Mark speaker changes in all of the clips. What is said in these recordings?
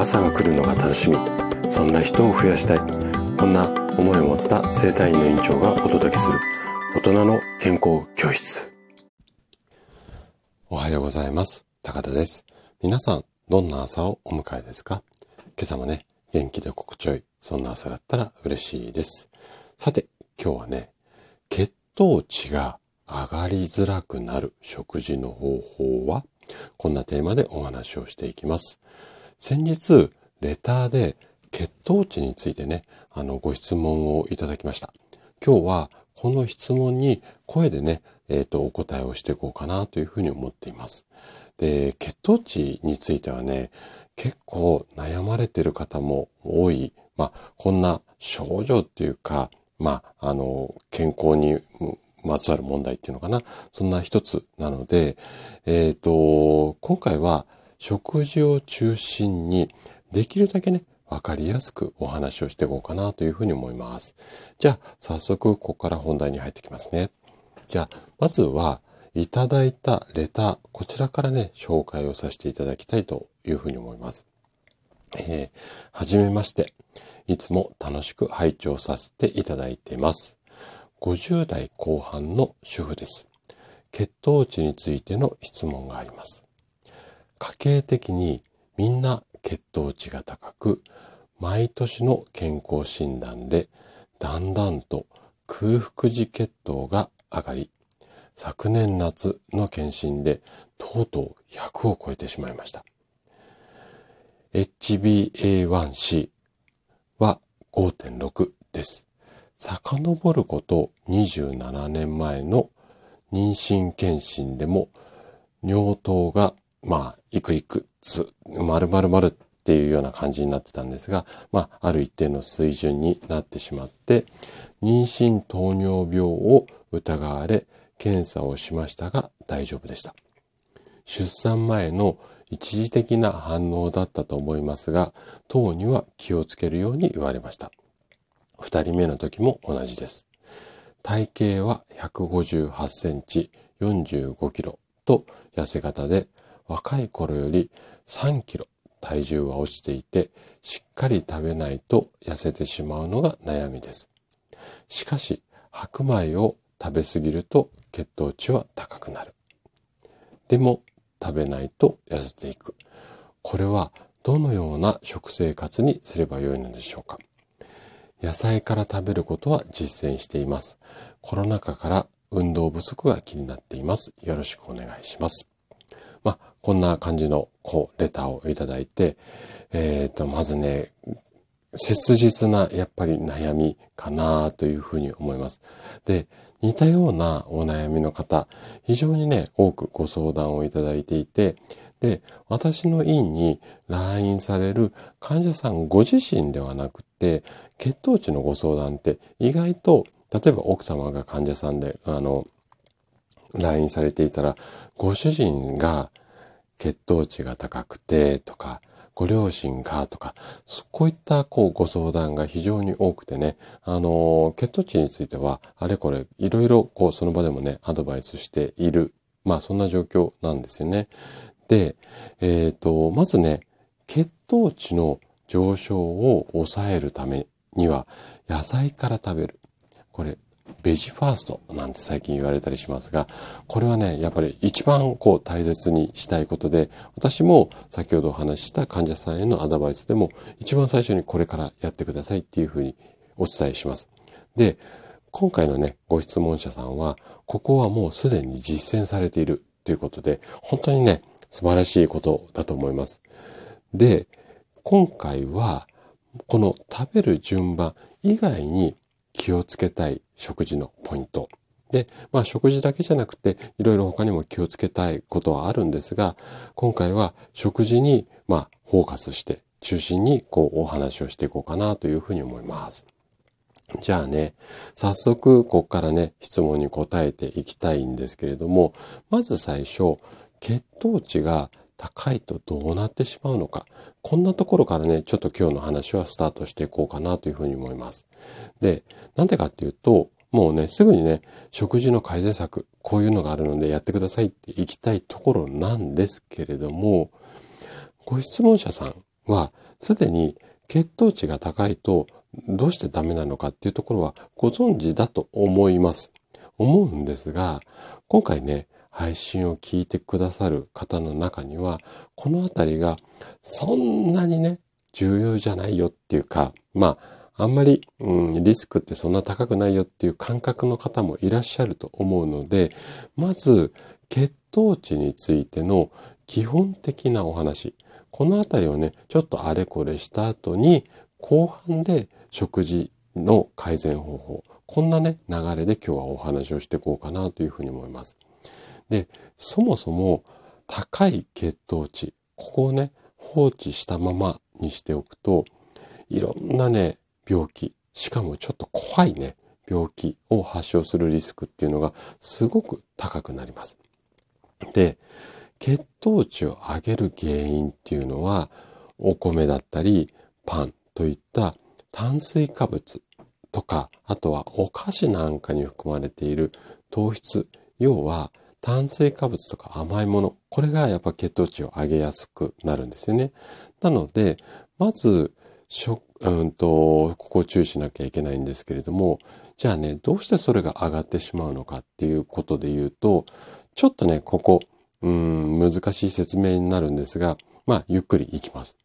Speaker 1: 朝が来るのが楽しみ。そんな人を増やしたい。こんな思いを持った生体院の院長がお届けする。大人の健康教室。おはようございます。高田です。皆さんどんな朝をお迎えですか？今朝もね元気で心地よい。そんな朝だったら嬉しいです。さて今日はね血糖値が上がりづらくなる食事の方法は？こんなテーマでお話をしていきます。先日、レターで血糖値についてね、あの、ご質問をいただきました。今日はこの質問に声でね、えっ、ー、と、お答えをしていこうかなというふうに思っています。で、血糖値についてはね、結構悩まれている方も多い。まあ、こんな症状っていうか、まあ、あの、健康にまつわる問題っていうのかな。そんな一つなので、えっ、ー、と、今回は食事を中心にできるだけね、わかりやすくお話をしていこうかなというふうに思います。じゃあ、早速ここから本題に入ってきますね。じゃあ、まずは、いただいたレター、こちらからね、紹介をさせていただきたいというふうに思います。えー、はじめまして。いつも楽しく拝聴させていただいています。50代後半の主婦です。血糖値についての質問があります。家計的にみんな血糖値が高く、毎年の健康診断でだんだんと空腹時血糖が上がり、昨年夏の検診でとうとう100を超えてしまいました。HbA1c は5.6です。遡ること27年前の妊娠検診でも尿糖がまあいくいくつ丸々丸っていうような感じになってたんですがまあある一定の水準になってしまって妊娠糖尿病を疑われ検査をしましたが大丈夫でした。出産前の一時的な反応だったと思いますが、糖には気をつけるように言われました。二人目の時も同じです。体型は158センチ、45キロと痩せ型で、若い頃より3キロ体重は落ちていて、しっかり食べないと痩せてしまうのが悩みです。しかし、白米を食べ過ぎると血糖値は高くなる。でも、食べないと痩せていく。これはどのような食生活にすればよいのでしょうか野菜から食べることは実践しています。コロナ禍から運動不足が気になっています。よろしくお願いします。まあ、こんな感じの、こう、レターをいただいて、えっ、ー、と、まずね、切実な、やっぱり悩みかなというふうに思います。で、似たようなお悩みの方、非常にね、多くご相談をいただいていて、で、私の院に来院される患者さんご自身ではなくて、血糖値のご相談って意外と、例えば奥様が患者さんで、あの、来院されていたら、ご主人が血糖値が高くてとか、ご両親がとか、こういったこうご相談が非常に多くてね、あの、血糖値については、あれこれ、いろいろこうその場でもね、アドバイスしている。まあそんな状況なんですよね。で、えっ、ー、と、まずね、血糖値の上昇を抑えるためには、野菜から食べる。これ、ベジファーストなんて最近言われたりしますが、これはね、やっぱり一番こう大切にしたいことで、私も先ほどお話しした患者さんへのアドバイスでも、一番最初にこれからやってくださいっていうふうにお伝えします。で、今回のね、ご質問者さんは、ここはもうすでに実践されているということで、本当にね、素晴らしいことだと思います。で、今回は、この食べる順番以外に気をつけたい食事のポイント。で、まあ食事だけじゃなくて、いろいろ他にも気をつけたいことはあるんですが、今回は食事に、まあ、フォーカスして、中心にこうお話をしていこうかなというふうに思います。じゃあね、早速ここからね、質問に答えていきたいんですけれども、まず最初、血糖値が高いとどうなってしまうのか。こんなところからね、ちょっと今日の話はスタートしていこうかなというふうに思います。で、なんでかっていうと、もうね、すぐにね、食事の改善策、こういうのがあるのでやってくださいって行きたいところなんですけれども、ご質問者さん、は、すでに血糖値が高いとどうしてダメなのかっていうところはご存知だと思います。思うんですが、今回ね、配信を聞いてくださる方の中には、このあたりがそんなにね、重要じゃないよっていうか、まあ、あんまり、うん、リスクってそんな高くないよっていう感覚の方もいらっしゃると思うので、まず、血糖値についての基本的なお話。このあたりをね、ちょっとあれこれした後に、後半で食事の改善方法。こんなね、流れで今日はお話をしていこうかなというふうに思います。で、そもそも高い血糖値、ここをね、放置したままにしておくと、いろんなね、病気、しかもちょっと怖いね、病気を発症するリスクっていうのがすごく高くなります。で、血糖値を上げる原因っていうのは、お米だったり、パンといった炭水化物とか、あとはお菓子なんかに含まれている糖質、要は炭水化物とか甘いもの、これがやっぱ血糖値を上げやすくなるんですよね。なので、まず、食、うんと、ここを注意しなきゃいけないんですけれども、じゃあね、どうしてそれが上がってしまうのかっていうことで言うと、ちょっとね、ここ、うん、難しい説明になるんですが、まあ、ゆっくりいきます。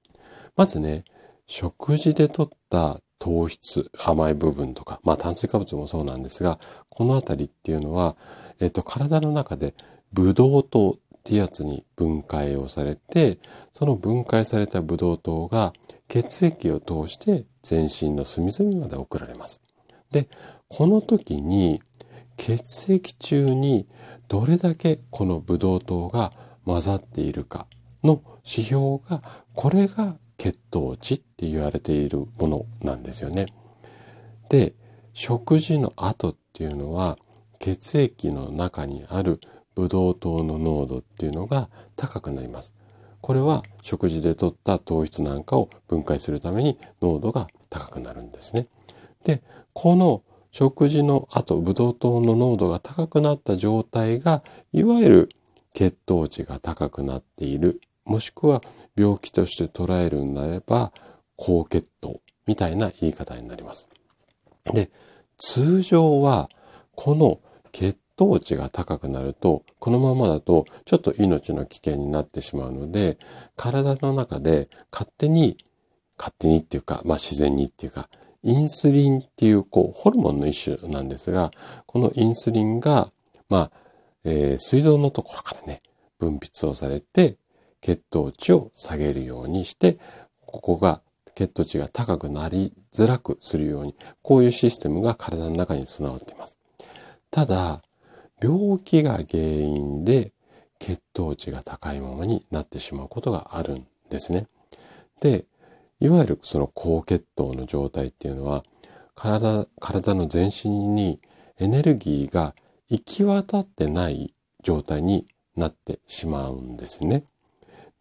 Speaker 1: まずね、食事で取った糖質、甘い部分とか、まあ炭水化物もそうなんですが、このあたりっていうのは、えっと、体の中でブドウ糖ってやつに分解をされて、その分解されたブドウ糖が血液を通して全身の隅々まで送られます。で、この時に血液中にどれだけこのブドウ糖が混ざっているかの指標が、これが血糖値って言われているものなんですよね。で、食事の後っていうのは血液の中にあるブドウ糖の濃度っていうのが高くなります。これは食事で取った糖質なんかを分解するために濃度が高くなるんですね。で、この食事の後、ブドウ糖の濃度が高くなった状態が、いわゆる血糖値が高くなっている、もしくは病気として捉えるんであれば、高血糖みたいな言い方になります。で、通常は、この血糖値が高くなると、このままだとちょっと命の危険になってしまうので、体の中で勝手に、勝手にっていうか、まあ自然にっていうか、インスリンっていう、こう、ホルモンの一種なんですが、このインスリンが、まあ、えー、膵臓のところからね、分泌をされて、血糖値を下げるようにして、ここが血糖値が高くなりづらくするように、こういうシステムが体の中に備わっています。ただ、病気が原因で血糖値が高いままになってしまうことがあるんですね。で、いわゆるその高血糖の状態っていうのは、体、体の全身にエネルギーが行き渡ってない状態になってしまうんですね。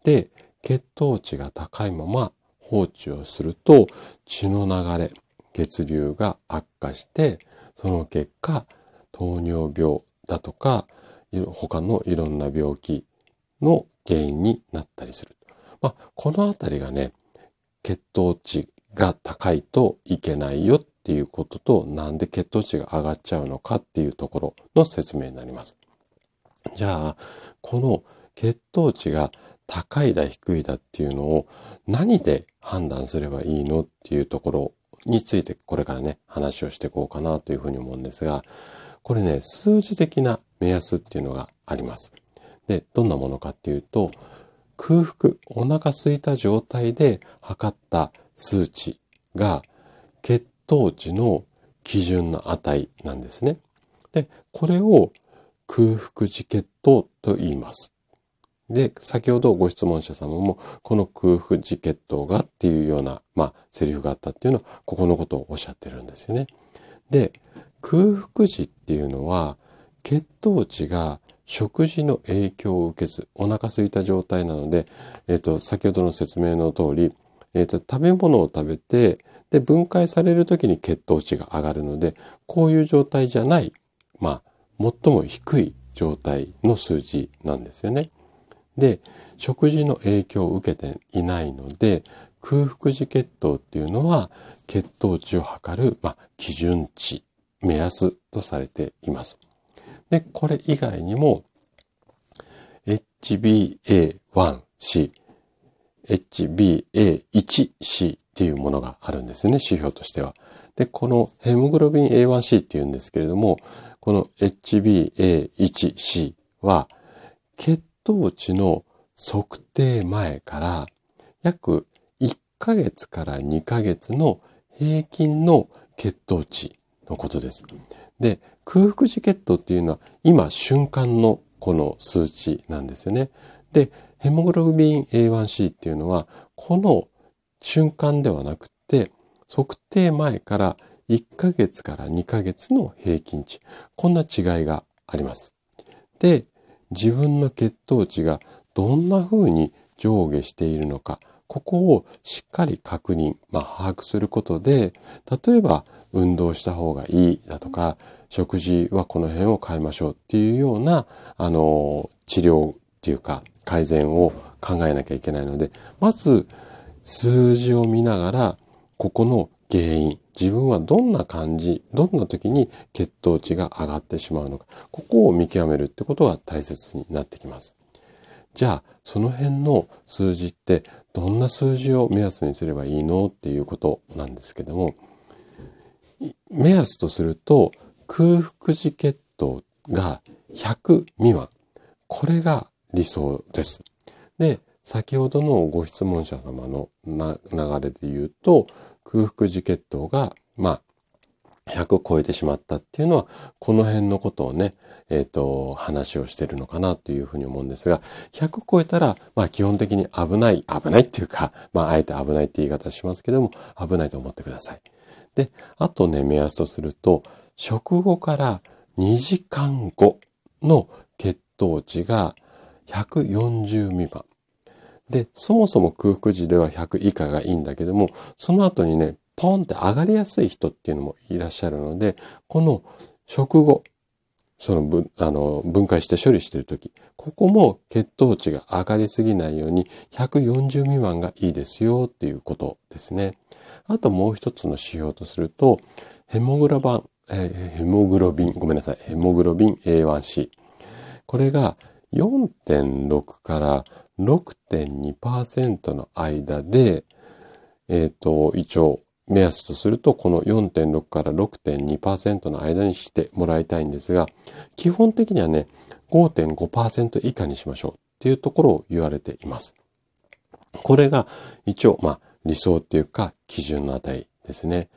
Speaker 1: で、血糖値が高いまま放置をすると血の流れ、血流が悪化して、その結果、糖尿病だとか、他のいろんな病気の原因になったりする。まあ、このあたりがね、血糖値が高いといけないよっていうことと、なんで血糖値が上がっちゃうのかっていうところの説明になります。じゃあ、この血糖値が高いだ低いだっていうのを何で判断すればいいのっていうところについてこれからね、話をしていこうかなというふうに思うんですが、これね、数字的な目安っていうのがあります。で、どんなものかっていうと、空腹、お腹空いた状態で測った数値が血糖値の基準の値なんですね。で、これを空腹時血糖と言います。で、先ほどご質問者様も、この空腹時血糖がっていうような、まあ、セリフがあったっていうのは、ここのことをおっしゃってるんですよね。で、空腹時っていうのは血糖値が食事の影響を受けず、お腹空いた状態なので、えっ、ー、と、先ほどの説明の通り、えっ、ー、と、食べ物を食べて、で、分解される時に血糖値が上がるので、こういう状態じゃない、まあ、最も低い状態の数字なんですよね。で、食事の影響を受けていないので、空腹時血糖っていうのは血糖値を測る、まあ、基準値、目安とされています。で、これ以外にも HbA1c、HbA1c っていうものがあるんですね、指標としては。で、このヘモグロビン A1C っていうんですけれども、この HbA1c は血糖値の測定前から約1ヶ月から2ヶ月の平均の血糖値のことです。で、空腹時血糖っていうのは今瞬間のこの数値なんですよね。で、ヘモグロビン A1C っていうのはこの瞬間ではなくて測定前から1ヶ月から2ヶ月の平均値。こんな違いがあります。で、自分の血糖値がどんな風に上下しているのか、ここをしっかり確認、まあ、把握することで、例えば運動した方がいいだとか、食事はこの辺を変えましょうっていうような、あの、治療っていうか改善を考えなきゃいけないので、まず数字を見ながら、ここの原因、自分はどんな感じ、どんな時に血糖値が上がってしまうのか、ここを見極めるってことが大切になってきます。じゃあ、その辺の数字ってどんな数字を目安にすればいいの？っていうことなんですけども、目安とすると空腹時血糖が100未満。これが理想です。で、先ほどのご質問者様の流れで言うと、空腹時血糖が、まあ、100超えてしまったっていうのは、この辺のことをね、えっ、ー、と、話をしてるのかなというふうに思うんですが、100超えたら、まあ基本的に危ない、危ないっていうか、まああえて危ないって言い方しますけども、危ないと思ってください。で、あとね、目安とすると、食後から2時間後の血糖値が140未満。で、そもそも空腹時では100以下がいいんだけども、その後にね、ポンって上がりやすい人っていうのもいらっしゃるので、この食後、その分、あの、分解して処理しているとき、ここも血糖値が上がりすぎないように140未満がいいですよっていうことですね。あともう一つの指標とすると、ヘモグラバン、えー、ヘモグロビン、ごめんなさい、ヘモグロビン A1C。これが4.6から6.2%の間で、えっ、ー、と、一応目安とすると、この4.6から6.2%の間にしてもらいたいんですが、基本的にはね、5.5%以下にしましょうっていうところを言われています。これが一応、まあ、理想っていうか基準の値ですね。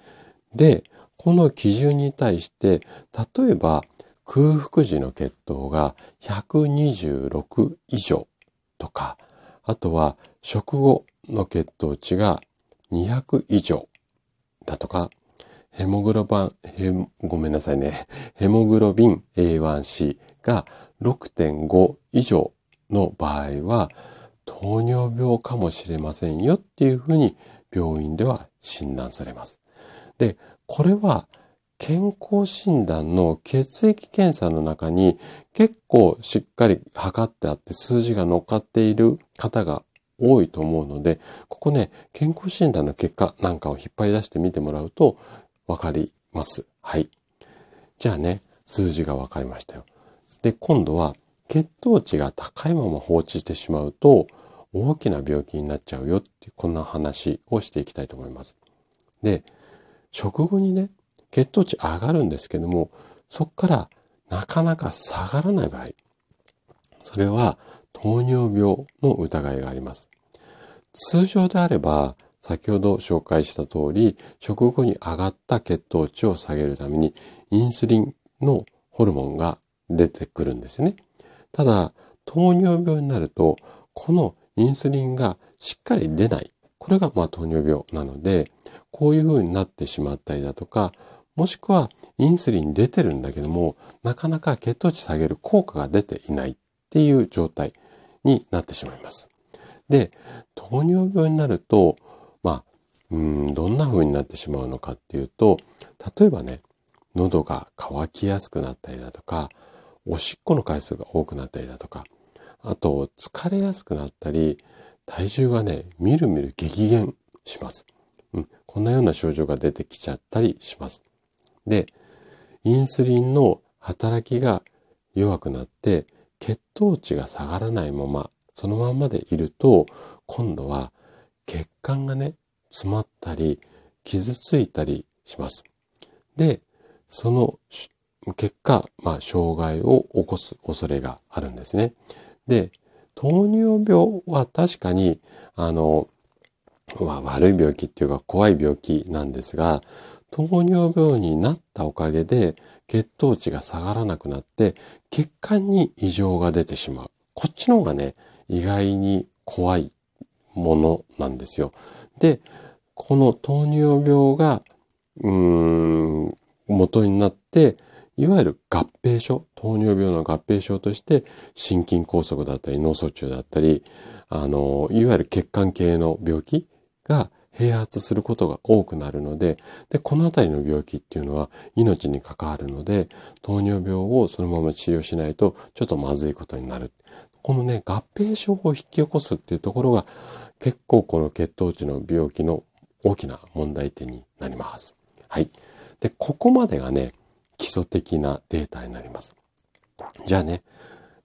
Speaker 1: で、この基準に対して、例えば空腹時の血糖が126以上とか、あとは食後の血糖値が200以上だとか、ヘモグロバン、ごめんなさいね。ヘモグロビン A1C が6.5以上の場合は、糖尿病かもしれませんよっていうふうに病院では診断されます。で、これは健康診断の血液検査の中に結構しっかり測ってあって数字が乗っかっている方が多いと思うので、ここね、健康診断の結果なんかを引っ張り出してみてもらうとわかります。はい。じゃあね、数字がわかりましたよ。で、今度は血糖値が高いまま放置してしまうと大きな病気になっちゃうよっていうこんな話をしていきたいと思います。で、食後にね、血糖値上がるんですけども、そこからなかなか下がらない場合、それは糖尿病の疑いがあります。通常であれば、先ほど紹介した通り、食後に上がった血糖値を下げるために、インスリンのホルモンが出てくるんですね。ただ、糖尿病になると、このインスリンがしっかり出ない。これがまあ糖尿病なので、こういう風になってしまったりだとか、もしくはインスリン出てるんだけども、なかなか血糖値下げる効果が出ていないっていう状態になってしまいます。で、糖尿病になると、まあ、うん、どんな風になってしまうのかっていうと、例えばね、喉が渇きやすくなったりだとか、おしっこの回数が多くなったりだとか、あと疲れやすくなったり、体重がね、みるみる激減します。うん、こんなような症状が出てきちゃったりします。で、インスリンの働きが弱くなって血糖値が下がらないままそのまんまでいると今度は血管がね詰まったり傷ついたりします。で、その結果、まあ、障害を起こす恐れがあるんですね。で、糖尿病は確かに、あの、まあ、悪い病気っていうか怖い病気なんですが、糖尿病になったおかげで血糖値が下がらなくなって血管に異常が出てしまう。こっちの方がね、意外に怖いものなんですよ。で、この糖尿病が、うーん、元になって、いわゆる合併症、糖尿病の合併症として、心筋梗塞だったり脳卒中だったり、あの、いわゆる血管系の病気が併発することが多くなるので、で、このあたりの病気っていうのは命に関わるので、糖尿病をそのまま治療しないとちょっとまずいことになる。このね、合併症を引き起こすっていうところが結構この血糖値の病気の大きな問題点になります。はい。で、ここまでがね、基礎的なデータになります。じゃあね、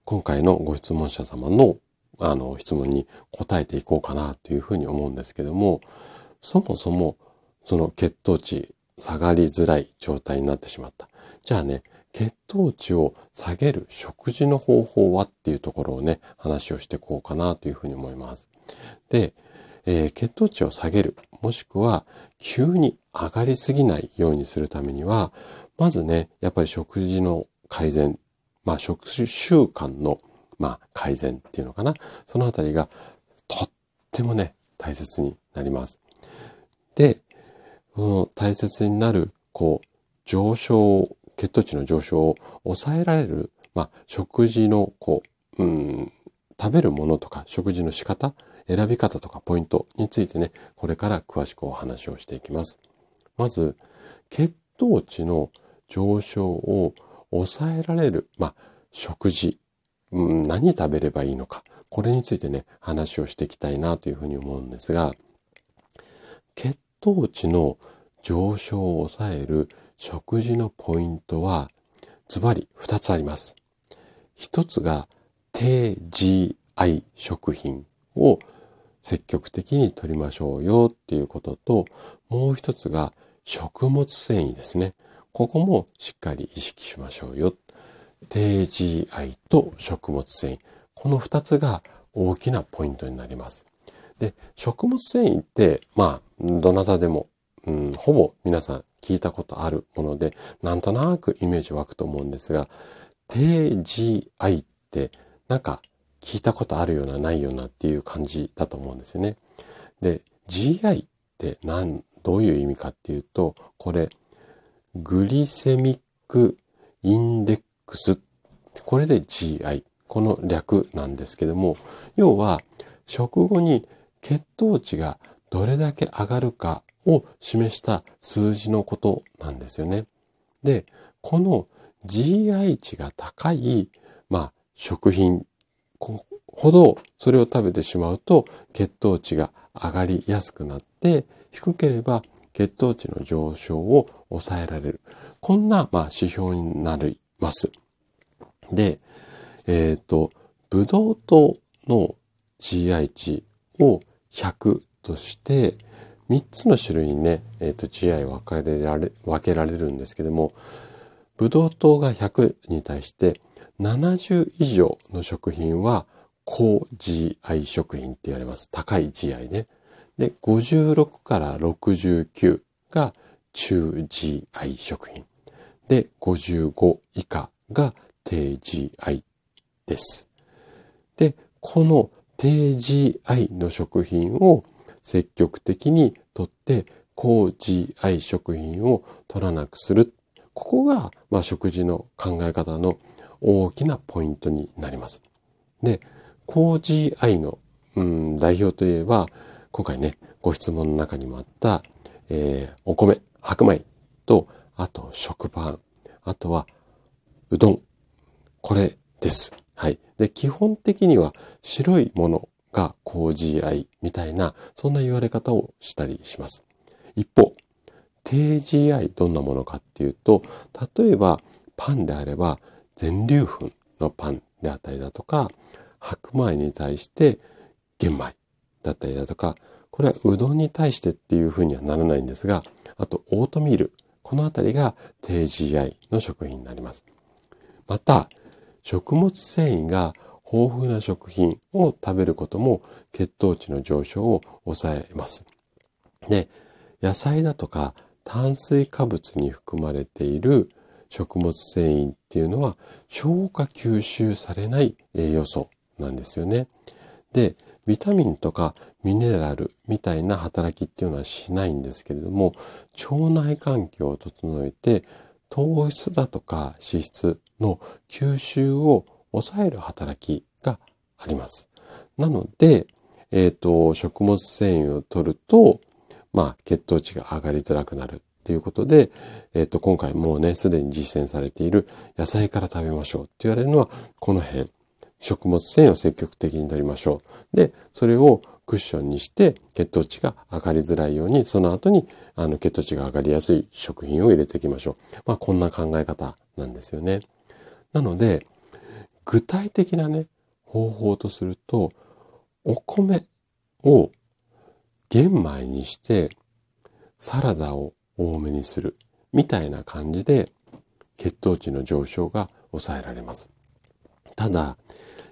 Speaker 1: 今回のご質問者様のあの質問に答えていこうかなというふうに思うんですけども、そもそもその血糖値下がりづらい状態になってしまった。じゃあね、血糖値を下げる食事の方法はっていうところをね、話をしていこうかなというふうに思います。で、えー、血糖値を下げる、もしくは急に上がりすぎないようにするためには、まずね、やっぱり食事の改善、まあ食習慣の、まあ、改善っていうのかな。そのあたりがとってもね、大切になります。で、この大切になる、こう、上昇、血糖値の上昇を抑えられる、まあ、食事の、こう、うん、食べるものとか食事の仕方、選び方とかポイントについてね、これから詳しくお話をしていきます。まず、血糖値の上昇を抑えられる、まあ、食事、うん、何食べればいいのか、これについてね、話をしていきたいなというふうに思うんですが、血糖値の上昇を抑える食事のポイントは、ズバリ2つあります。1つが低 GI 食品を積極的に取りましょうよっていうことと、もう一つが食物繊維ですね。ここもしっかり意識しましょうよ。低 GI と食物繊維。この二つが大きなポイントになります。で、食物繊維って、まあ、どなたでも、うん、ほぼ皆さん聞いたことあるもので、なんとなくイメージ湧くと思うんですが、低 GI ってなんか聞いたことあるようなないようなっていう感じだと思うんですよね。で、GI って何、どういう意味かっていうと、これ、グリセミックインデックス。これで GI。この略なんですけども、要は、食後に血糖値がどれだけ上がるかを示した数字のことなんですよね。で、この GI 値が高い、まあ、食品ほどそれを食べてしまうと血糖値が上がりやすくなって低ければ血糖値の上昇を抑えられる。こんな、まあ、指標になります。で、えっ、ー、と、ブドウ糖の GI 値を100として、3つの種類にね、え、ー、と、GI 分けられ、分けられるんですけども、ブドウ糖が100に対して70以上の食品は高 GI 食品って言われます。高い GI ね。で、56から69が中 GI 食品。で、55以下が低 GI です。で、この低 GI の食品を積極的にとって高 GI 食品を取らなくする。ここが、まあ、食事の考え方の大きなポイントになります。で、高 GI の、うん、代表といえば、今回ね、ご質問の中にもあった、えー、お米、白米と、あと食パン、あとはうどん。これです。はい。で、基本的には白いものが高 GI みたいな、そんな言われ方をしたりします。一方、低 GI どんなものかっていうと、例えばパンであれば全粒粉のパンであったりだとか、白米に対して玄米だったりだとか、これはうどんに対してっていうふうにはならないんですが、あとオートミール、このあたりが低 GI の食品になります。また、食物繊維が豊富な食品を食べることも血糖値の上昇を抑えます。で、野菜だとか炭水化物に含まれている食物繊維っていうのは消化吸収されない栄養素なんですよね。で、ビタミンとかミネラルみたいな働きっていうのはしないんですけれども、腸内環境を整えて糖質だとか脂質の吸収を抑える働きがあります。なので、えっ、ー、と、食物繊維を取ると、まあ、血糖値が上がりづらくなるっていうことで、えっ、ー、と、今回もうね、すでに実践されている野菜から食べましょうって言われるのは、この辺。食物繊維を積極的に取りましょう。で、それをクッションにして血糖値が上がりづらいように、その後にあの血糖値が上がりやすい食品を入れていきましょう。まあこんな考え方なんですよね。なので、具体的なね、方法とすると、お米を玄米にしてサラダを多めにするみたいな感じで血糖値の上昇が抑えられます。ただ、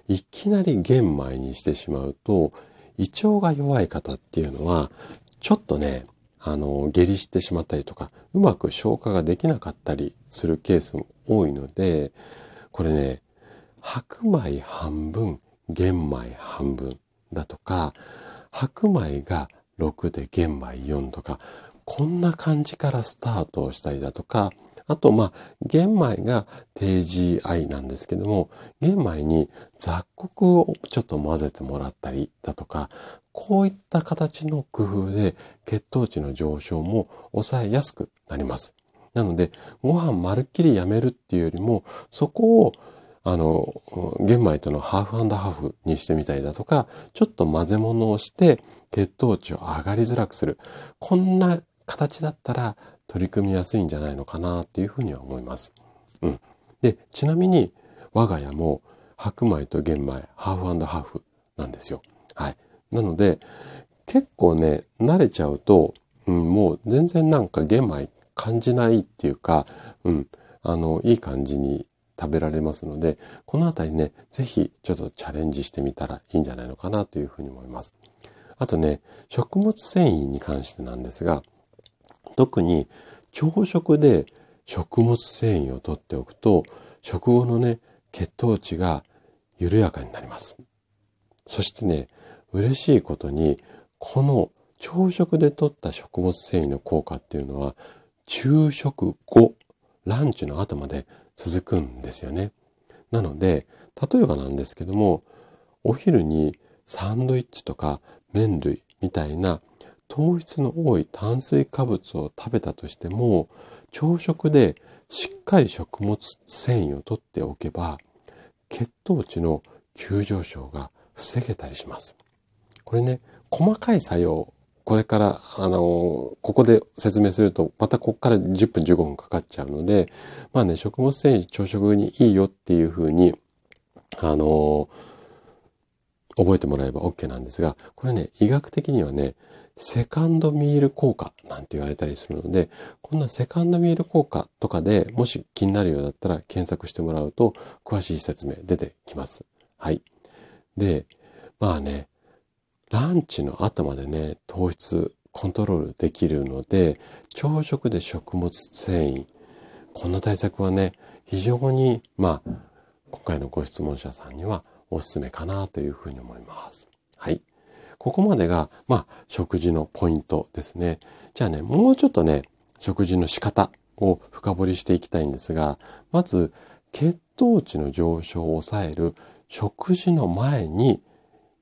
Speaker 1: いきなり玄米にしてしまうと、胃腸が弱い方っていうのは、ちょっとね、あの、下痢してしまったりとか、うまく消化ができなかったりするケースも多いので、これね、白米半分、玄米半分だとか、白米が6で玄米4とか、こんな感じからスタートをしたりだとか、あと、まあ、玄米が低 GI なんですけども、玄米に雑穀をちょっと混ぜてもらったりだとか、こういった形の工夫で血糖値の上昇も抑えやすくなります。なので、ご飯まるっきりやめるっていうよりも、そこをあの、玄米とのハーフハーフにしてみたりだとか、ちょっと混ぜ物をして血糖値を上がりづらくする。こんな形だったら取り組みやすいんじゃないのかなっていうふうには思います。うん。で、ちなみに我が家も白米と玄米、ハーフハーフなんですよ。はい。なので、結構ね、慣れちゃうと、うん、もう全然なんか玄米感じないっていうか、うん、あの、いい感じに食べられますので、このあたりね、ぜひちょっとチャレンジしてみたらいいんじゃないのかなというふうに思います。あとね、食物繊維に関してなんですが、特に朝食で食物繊維をとっておくと、食後のね、血糖値が緩やかになります。そしてね、嬉しいことに、この朝食で取った食物繊維の効果っていうのは、昼食後、ランチの後まで続くんですよね。なので、例えばなんですけども、お昼にサンドイッチとか麺類みたいな糖質の多い炭水化物を食べたとしても、朝食でしっかり食物繊維をとっておけば、血糖値の急上昇が防げたりします。これね、細かい作用、これから、あの、ここで説明すると、またここから10分15分かかっちゃうので、まあね、食物繊維朝食にいいよっていうふうに、あの、覚えてもらえば OK なんですが、これね、医学的にはね、セカンドミール効果なんて言われたりするので、こんなセカンドミール効果とかでもし気になるようだったら検索してもらうと詳しい説明出てきます。はい。で、まあね、ランチの後までね、糖質コントロールできるので、朝食で食物繊維、こんな対策はね、非常に、まあ、今回のご質問者さんにはおすすめかなというふうに思います。はい。ここまでが、まあ、食事のポイントですね。じゃあね、もうちょっとね、食事の仕方を深掘りしていきたいんですが、まず、血糖値の上昇を抑える食事の前に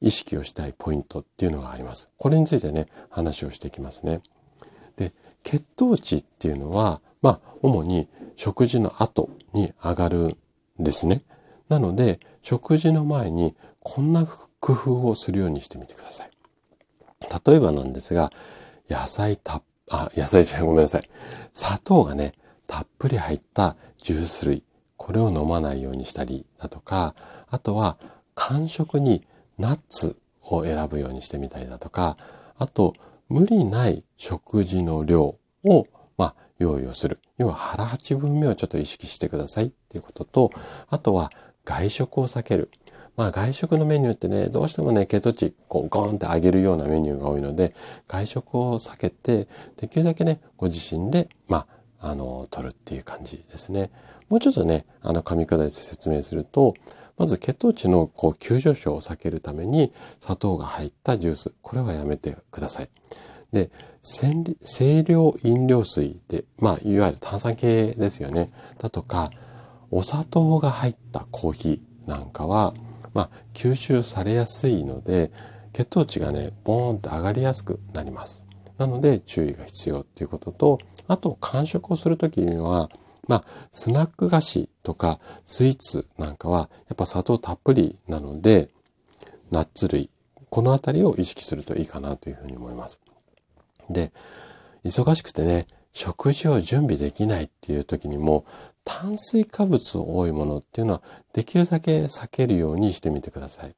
Speaker 1: 意識をしたいポイントっていうのがあります。これについてね、話をしていきますね。で、血糖値っていうのは、まあ、主に食事の後に上がるんですね。なので、食事の前にこんな工夫をするようにしてみてください。例えばなんですが、野菜たあ、野菜じゃない、ごめんなさい。砂糖がね、たっぷり入ったジュース類、これを飲まないようにしたりだとか、あとは間食にナッツを選ぶようにしてみたりだとか、あと、無理ない食事の量を、まあ、用意をする。要は腹八分目をちょっと意識してくださいっていうことと、あとは外食を避ける。まあ外食のメニューってね、どうしてもね、血糖値こうゴーンって上げるようなメニューが多いので、外食を避けて、できるだけね、ご自身で、まあ、あの、取るっていう感じですね。もうちょっとね、あの、噛み砕いて説明すると、まず血糖値のこう急上昇を避けるために砂糖が入ったジュース、これはやめてください。で、清涼飲料水で、まあ、いわゆる炭酸系ですよね。だとか、お砂糖が入ったコーヒーなんかは、まあ、吸収されやすいので、血糖値がね、ボーンって上がりやすくなります。なので注意が必要っていうことと、あと間食をするときには、まあ、スナック菓子とかスイーツなんかはやっぱ砂糖たっぷりなので、ナッツ類、このあたりを意識するといいかなというふうに思います。で、忙しくてね、食事を準備できないっていう時にも、炭水化物多いものっていうのはできるだけ避けるようにしてみてください。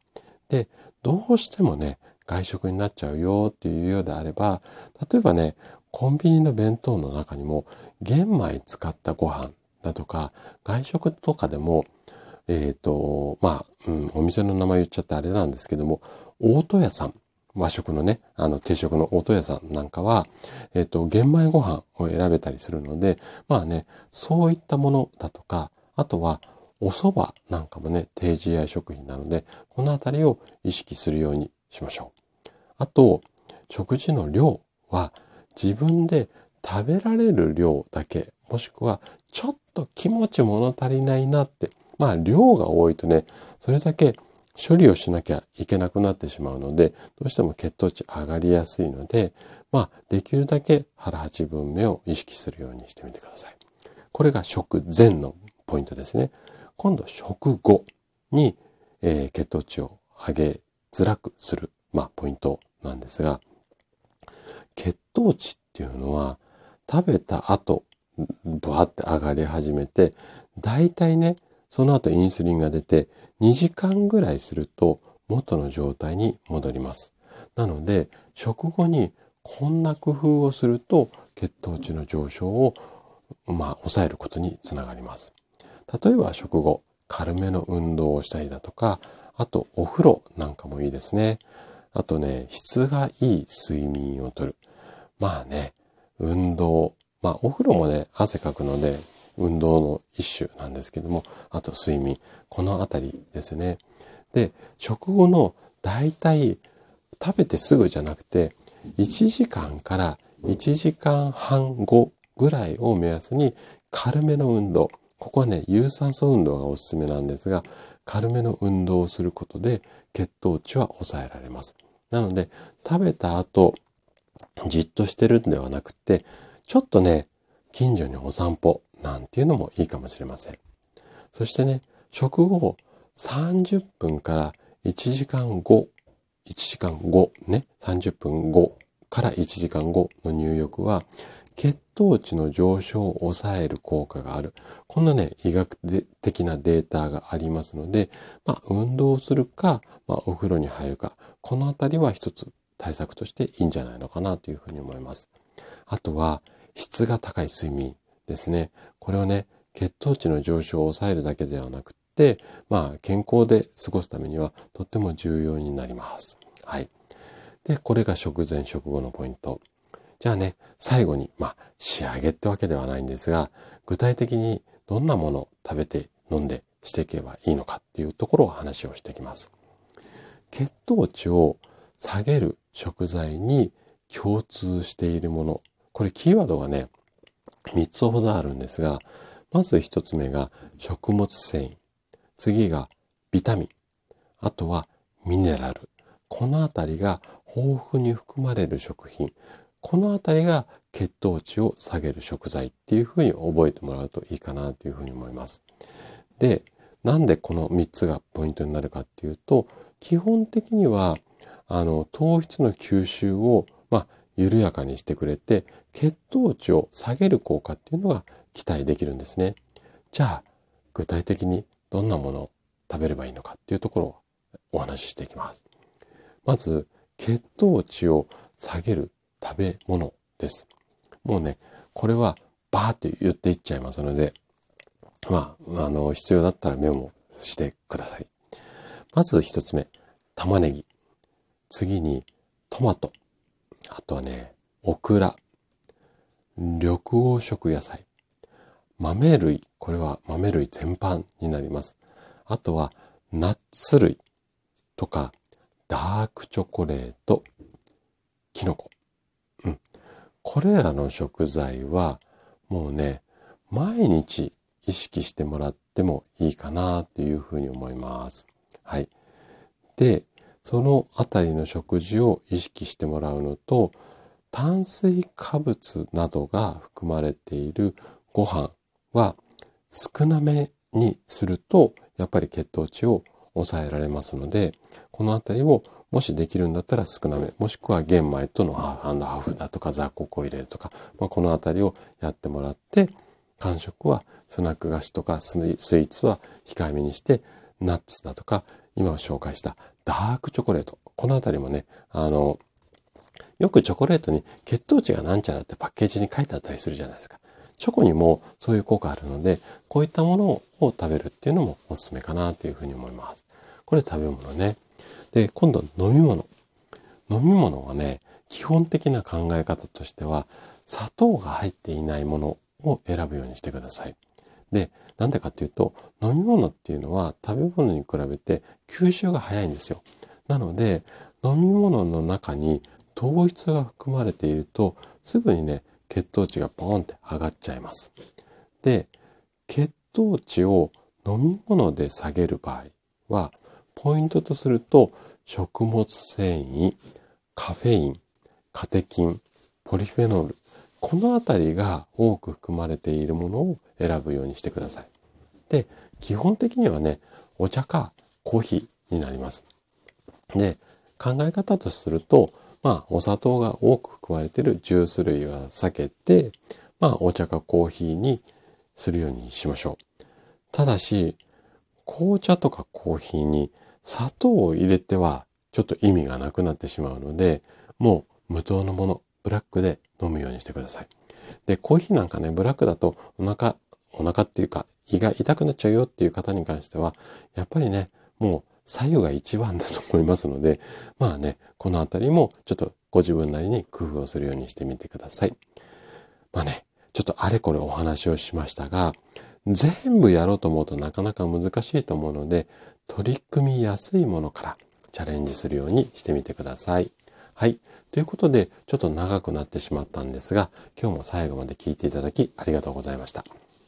Speaker 1: で、どうしてもね、外食になっちゃうよっていうようであれば、例えばね、コンビニの弁当の中にも玄米使ったご飯だとか、外食とかでも、えっ、ー、と、まあ、うん、お店の名前言っちゃってあれなんですけども、大戸屋さん、和食のね、あの定食の大戸屋さんなんかは、えっ、と、玄米ご飯を選べたりするので、まあね、そういったものだとか、あとはお蕎麦なんかもね、低 GI 食品なので、このあたりを意識するようにしましょう。あと、食事の量は自分で食べられる量だけ、もしくはちょっと気持ち物足りないなって、まあ量が多いとね、それだけ処理をしなきゃいけなくなってしまうので、どうしても血糖値上がりやすいので、まあできるだけ腹八分目を意識するようにしてみてください。これが食前のポイントですね。今度食後に、えー、血糖値を上げづらくする、まあポイントなんですが、血糖値っていうのは食べた後、ブワって上がり始めて、大体ね、その後インスリンが出て2時間ぐらいすると元の状態に戻ります。なので、食後にこんな工夫をすると血糖値の上昇をまあ抑えることにつながります。例えば食後、軽めの運動をしたりだとか、あとお風呂なんかもいいですね。あとね、質がいい睡眠をとる。まあね、運動。まあお風呂もね、汗かくので、運動の一種なんですけども、あと睡眠。このあたりですね。で、食後の大体食べてすぐじゃなくて、1時間から1時間半後ぐらいを目安に軽めの運動。ここはね、有酸素運動がおすすめなんですが、軽めの運動をすることで血糖値は抑えられます。なので、食べた後、じっとしてるんではなくて、ちょっとね、近所にお散歩なんていうのもいいかもしれません。そしてね、食後30分から1時間後、1時間後ね、30分後から1時間後の入浴は、血糖値の上昇を抑える効果がある。こんなね、医学的なデータがありますので、まあ、運動するか、まあ、お風呂に入るか、このあたりは一つ対策としていいんじゃないのかなというふうに思います。あとは、質が高い睡眠ですね。これをね、血糖値の上昇を抑えるだけではなくて、まあ、健康で過ごすためにはとっても重要になります。はい。で、これが食前食後のポイント。じゃあね、最後に、まあ、仕上げってわけではないんですが、具体的にどんなものを食べて飲んでしていけばいいのかっていうところを話をしていきます。血糖値を下げる食材に共通しているもの。これキーワードがね、3つほどあるんですが、まず1つ目が食物繊維。次がビタミン。あとはミネラル。このあたりが豊富に含まれる食品。このあたりが血糖値を下げる食材っていうふうに覚えてもらうといいかなというふうに思います。で、なんでこの3つがポイントになるかっていうと、基本的には、あの、糖質の吸収を、まあ、緩やかにしてくれて、血糖値を下げる効果っていうのが期待できるんですね。じゃあ、具体的にどんなものを食べればいいのかっていうところをお話ししていきます。まず、血糖値を下げる食べ物です。もうね、これはバーって言っていっちゃいますので、まあ、あの、必要だったらメモしてください。まず一つ目、玉ねぎ。次に、トマト。あとはね、オクラ。緑黄色野菜。豆類。これは豆類全般になります。あとは、ナッツ類とか、ダークチョコレート、キノコ。うん。これらの食材は、もうね、毎日意識してもらってもいいかなっていうふうに思います。はい。で、そのあたりの食事を意識してもらうのと、炭水化物などが含まれているご飯は少なめにすると、やっぱり血糖値を抑えられますので、このあたりをもしできるんだったら少なめ、もしくは玄米とのハーフハーフだとか雑穀を入れるとか、まあ、このあたりをやってもらって、間食はスナック菓子とかスイーツは控えめにして、ナッツだとか、今紹介したダークチョコレート。このあたりもね、あの、よくチョコレートに血糖値がなんちゃらってパッケージに書いてあったりするじゃないですか。チョコにもそういう効果あるので、こういったものを食べるっていうのもおすすめかなというふうに思います。これ食べ物ね。で、今度飲み物。飲み物はね、基本的な考え方としては、砂糖が入っていないものを選ぶようにしてください。で、なんでかっていうと、飲み物っていうのは食べ物に比べて吸収が早いんですよ。なので、飲み物の中に糖質が含まれていると、すぐにね、血糖値がポーンって上がっちゃいます。で、血糖値を飲み物で下げる場合は、ポイントとすると、食物繊維、カフェイン、カテキン、ポリフェノール、このあたりが多く含まれているものを選ぶようにしてください。で、基本的にはね、お茶かコーヒーになります。で、考え方とすると、まあ、お砂糖が多く含まれているジュース類は避けて、まあ、お茶かコーヒーにするようにしましょう。ただし、紅茶とかコーヒーに砂糖を入れてはちょっと意味がなくなってしまうので、もう無糖のもの、ブラックで飲むようにしてください。で、コーヒーなんかね、ブラックだとお腹、お腹っていうか胃が痛くなっちゃうよっていう方に関しては、やっぱりね、もう左右が一番だと思いますので、まあね、このあたりもちょっとご自分なりに工夫をするようにしてみてください。まあね、ちょっとあれこれお話をしましたが、全部やろうと思うとなかなか難しいと思うので、取り組みやすいものからチャレンジするようにしてみてください。はい。ということで、ちょっと長くなってしまったんですが、今日も最後まで聞いていただきありがとうございました。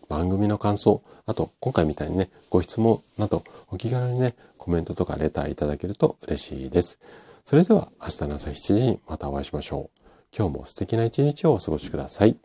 Speaker 1: 番組の感想、あと今回みたいにね、ご質問などお気軽にね、コメントとかレターいただけると嬉しいです。それでは明日の朝7時にまたお会いしましょう。今日も素敵な一日をお過ごしください。